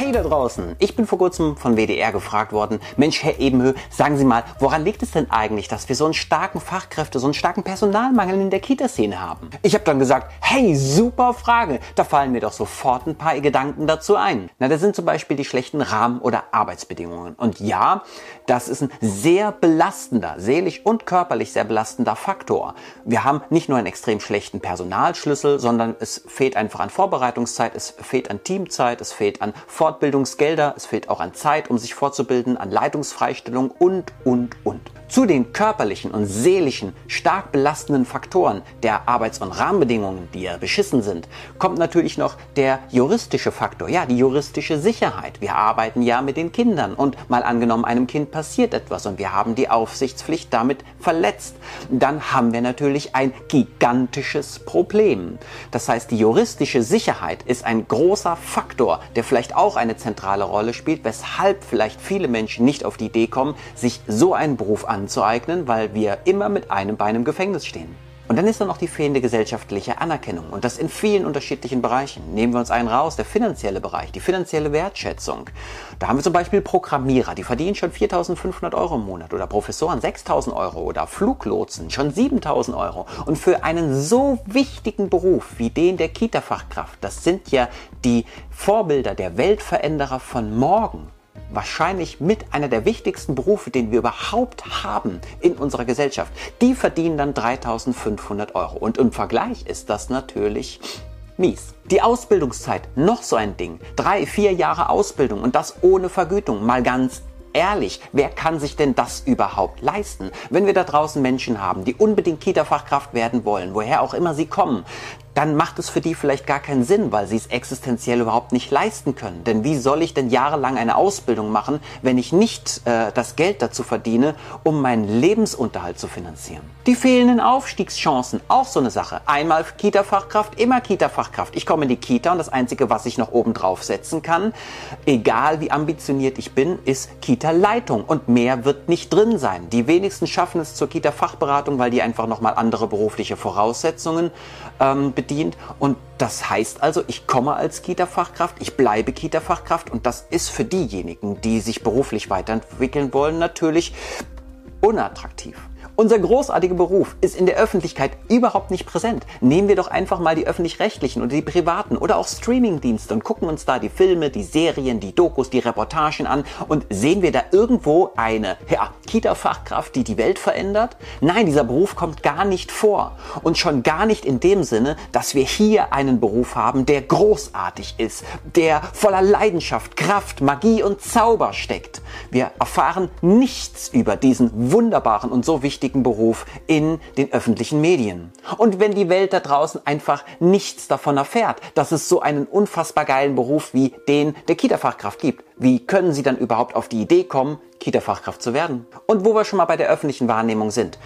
Hey da draußen, ich bin vor kurzem von WDR gefragt worden, Mensch Herr Ebenhö, sagen Sie mal, woran liegt es denn eigentlich, dass wir so einen starken Fachkräfte, so einen starken Personalmangel in der Kita-Szene haben? Ich habe dann gesagt, hey, super Frage, da fallen mir doch sofort ein paar Gedanken dazu ein. Na, das sind zum Beispiel die schlechten Rahmen- oder Arbeitsbedingungen. Und ja, das ist ein sehr belastender, seelisch und körperlich sehr belastender Faktor. Wir haben nicht nur einen extrem schlechten Personalschlüssel, sondern es fehlt einfach an Vorbereitungszeit, es fehlt an Teamzeit, es fehlt an Fortbildungsgelder, es fehlt auch an Zeit, um sich fortzubilden, an Leitungsfreistellung und, und, und. Zu den körperlichen und seelischen, stark belastenden Faktoren der Arbeits- und Rahmenbedingungen, die ja beschissen sind, kommt natürlich noch der juristische Faktor, ja, die juristische Sicherheit. Wir arbeiten ja mit den Kindern und mal angenommen, einem Kind passiert etwas und wir haben die Aufsichtspflicht damit verletzt, dann haben wir natürlich ein gigantisches Problem. Das heißt, die juristische Sicherheit ist ein großer Faktor, der vielleicht auch eine zentrale Rolle spielt, weshalb vielleicht viele Menschen nicht auf die Idee kommen, sich so einen Beruf an anzueignen, weil wir immer mit einem Bein im Gefängnis stehen. Und dann ist da noch die fehlende gesellschaftliche Anerkennung und das in vielen unterschiedlichen Bereichen. Nehmen wir uns einen raus, der finanzielle Bereich, die finanzielle Wertschätzung. Da haben wir zum Beispiel Programmierer, die verdienen schon 4.500 Euro im Monat oder Professoren 6.000 Euro oder Fluglotsen schon 7.000 Euro. Und für einen so wichtigen Beruf wie den der Kita-Fachkraft, das sind ja die Vorbilder der Weltveränderer von morgen wahrscheinlich mit einer der wichtigsten Berufe, den wir überhaupt haben in unserer Gesellschaft. Die verdienen dann 3500 Euro. Und im Vergleich ist das natürlich mies. Die Ausbildungszeit, noch so ein Ding. Drei, vier Jahre Ausbildung und das ohne Vergütung. Mal ganz ehrlich, wer kann sich denn das überhaupt leisten? Wenn wir da draußen Menschen haben, die unbedingt Kita-Fachkraft werden wollen, woher auch immer sie kommen, dann macht es für die vielleicht gar keinen Sinn, weil sie es existenziell überhaupt nicht leisten können. Denn wie soll ich denn jahrelang eine Ausbildung machen, wenn ich nicht äh, das Geld dazu verdiene, um meinen Lebensunterhalt zu finanzieren? Die fehlenden Aufstiegschancen, auch so eine Sache. Einmal Kita-Fachkraft, immer Kita-Fachkraft. Ich komme in die Kita und das Einzige, was ich noch oben drauf setzen kann, egal wie ambitioniert ich bin, ist Kita-Leitung. Und mehr wird nicht drin sein. Die wenigsten schaffen es zur Kita-Fachberatung, weil die einfach nochmal andere berufliche Voraussetzungen ähm, bedient. Und das heißt also, ich komme als Kita-Fachkraft, ich bleibe Kita-Fachkraft und das ist für diejenigen, die sich beruflich weiterentwickeln wollen, natürlich unattraktiv. Unser großartiger Beruf ist in der Öffentlichkeit überhaupt nicht präsent. Nehmen wir doch einfach mal die öffentlich-rechtlichen oder die privaten oder auch Streaming-Dienste und gucken uns da die Filme, die Serien, die Dokus, die Reportagen an und sehen wir da irgendwo eine ja, Kita-Fachkraft, die die Welt verändert? Nein, dieser Beruf kommt gar nicht vor. Und schon gar nicht in dem Sinne, dass wir hier einen Beruf haben, der großartig ist, der voller Leidenschaft, Kraft, Magie und Zauber steckt. Wir erfahren nichts über diesen wunderbaren und so wichtigen wichtigen Beruf in den öffentlichen Medien. Und wenn die Welt da draußen einfach nichts davon erfährt, dass es so einen unfassbar geilen Beruf wie den der Kita-Fachkraft gibt, wie können sie dann überhaupt auf die Idee kommen, Kita-Fachkraft zu werden? Und wo wir schon mal bei der öffentlichen Wahrnehmung sind.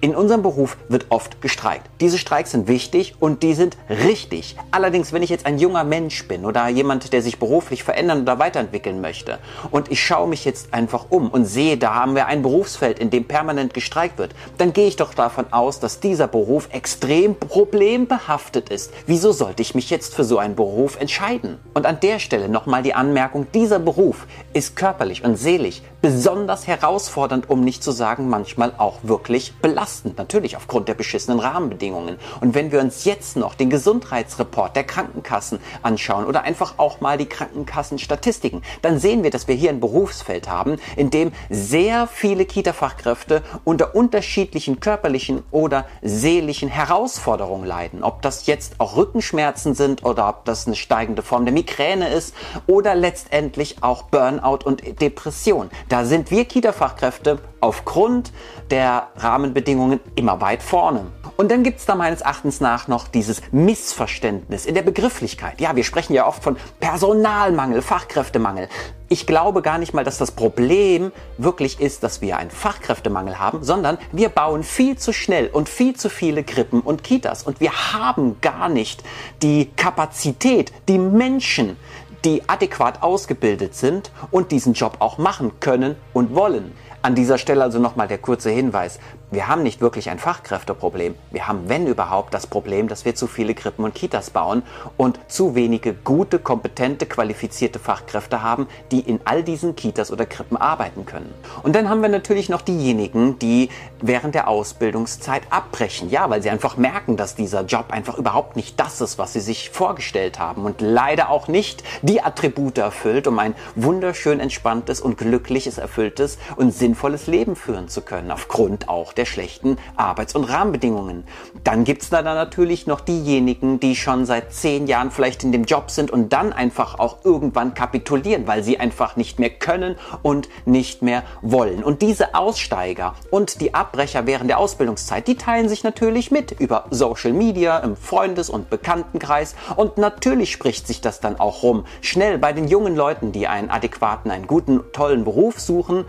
In unserem Beruf wird oft gestreikt. Diese Streiks sind wichtig und die sind richtig. Allerdings, wenn ich jetzt ein junger Mensch bin oder jemand, der sich beruflich verändern oder weiterentwickeln möchte und ich schaue mich jetzt einfach um und sehe, da haben wir ein Berufsfeld, in dem permanent gestreikt wird, dann gehe ich doch davon aus, dass dieser Beruf extrem problembehaftet ist. Wieso sollte ich mich jetzt für so einen Beruf entscheiden? Und an der Stelle nochmal die Anmerkung, dieser Beruf ist körperlich und seelisch besonders herausfordernd, um nicht zu sagen manchmal auch wirklich belastend belastend, natürlich aufgrund der beschissenen Rahmenbedingungen. Und wenn wir uns jetzt noch den Gesundheitsreport der Krankenkassen anschauen oder einfach auch mal die Krankenkassenstatistiken, dann sehen wir, dass wir hier ein Berufsfeld haben, in dem sehr viele Kita-Fachkräfte unter unterschiedlichen körperlichen oder seelischen Herausforderungen leiden. Ob das jetzt auch Rückenschmerzen sind oder ob das eine steigende Form der Migräne ist oder letztendlich auch Burnout und Depression. Da sind wir Kita-Fachkräfte aufgrund der Rahmenbedingungen immer weit vorne. Und dann gibt es da meines Erachtens nach noch dieses Missverständnis in der Begrifflichkeit. Ja, wir sprechen ja oft von Personalmangel, Fachkräftemangel. Ich glaube gar nicht mal, dass das Problem wirklich ist, dass wir einen Fachkräftemangel haben, sondern wir bauen viel zu schnell und viel zu viele Krippen und Kitas. Und wir haben gar nicht die Kapazität, die Menschen, die adäquat ausgebildet sind und diesen Job auch machen können und wollen. An dieser Stelle also nochmal der kurze Hinweis. wir haben nicht wirklich ein Fachkräfteproblem. Wir haben, wenn überhaupt, das Problem, dass wir zu viele Krippen und Kitas bauen und zu wenige gute, kompetente, qualifizierte Fachkräfte haben, die in all diesen Kitas oder Krippen arbeiten können. Und dann haben wir natürlich noch diejenigen, die während der Ausbildungszeit abbrechen. Ja, weil sie einfach merken, dass dieser Job einfach überhaupt nicht das ist, was sie sich vorgestellt haben und leider auch nicht die Attribute erfüllt, um ein wunderschön entspanntes und glückliches, erfülltes und sinnvolles Leben führen zu können, aufgrund auch der schlechten Arbeits- und Rahmenbedingungen. Dann gibt es da natürlich noch diejenigen, die schon seit zehn Jahren vielleicht in dem Job sind und dann einfach auch irgendwann kapitulieren, weil sie einfach nicht mehr können und nicht mehr wollen. Und diese Aussteiger und die Abbrecher während der Ausbildungszeit, die teilen sich natürlich mit über Social Media, im Freundes- und Bekanntenkreis und natürlich spricht sich das dann auch rum. Schnell bei den jungen Leuten, die einen adäquaten, einen guten, tollen Beruf suchen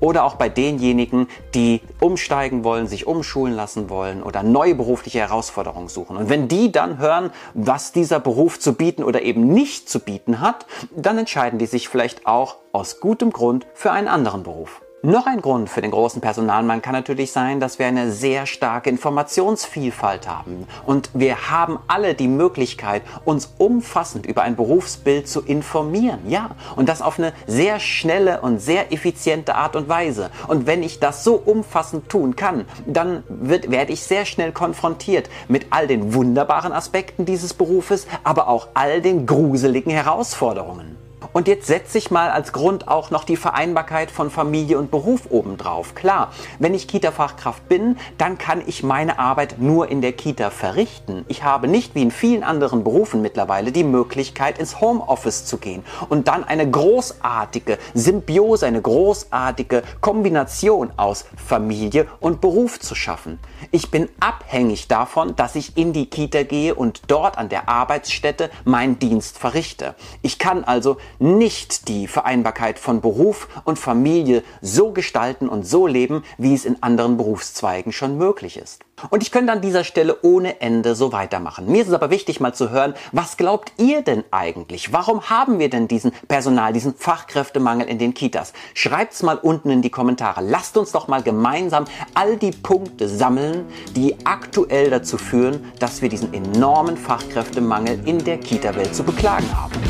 oder auch bei denjenigen, die umsteigen wollen, sich umschulen lassen wollen oder neue berufliche Herausforderungen suchen. Und wenn die dann hören, was dieser Beruf zu bieten oder eben nicht zu bieten hat, dann entscheiden die sich vielleicht auch aus gutem Grund für einen anderen Beruf. Noch ein Grund für den großen Personalmangel kann natürlich sein, dass wir eine sehr starke Informationsvielfalt haben. Und wir haben alle die Möglichkeit, uns umfassend über ein Berufsbild zu informieren. Ja, und das auf eine sehr schnelle und sehr effiziente Art und Weise. Und wenn ich das so umfassend tun kann, dann wird, werde ich sehr schnell konfrontiert mit all den wunderbaren Aspekten dieses Berufes, aber auch all den gruseligen Herausforderungen. Und jetzt setze ich mal als Grund auch noch die Vereinbarkeit von Familie und Beruf obendrauf. Klar, wenn ich Kita-Fachkraft bin, dann kann ich meine Arbeit nur in der Kita verrichten. Ich habe nicht wie in vielen anderen Berufen mittlerweile die Möglichkeit, ins Homeoffice zu gehen und dann eine großartige Symbiose, eine großartige Kombination aus Familie und Beruf zu schaffen. Ich bin abhängig davon, dass ich in die Kita gehe und dort an der Arbeitsstätte meinen Dienst verrichte. Ich kann also nicht die Vereinbarkeit von Beruf und Familie so gestalten und so leben, wie es in anderen Berufszweigen schon möglich ist. Und ich könnte an dieser Stelle ohne Ende so weitermachen. Mir ist es aber wichtig mal zu hören, was glaubt ihr denn eigentlich? Warum haben wir denn diesen Personal, diesen Fachkräftemangel in den Kitas? Schreibt's mal unten in die Kommentare. Lasst uns doch mal gemeinsam all die Punkte sammeln, die aktuell dazu führen, dass wir diesen enormen Fachkräftemangel in der Kita-Welt zu beklagen haben.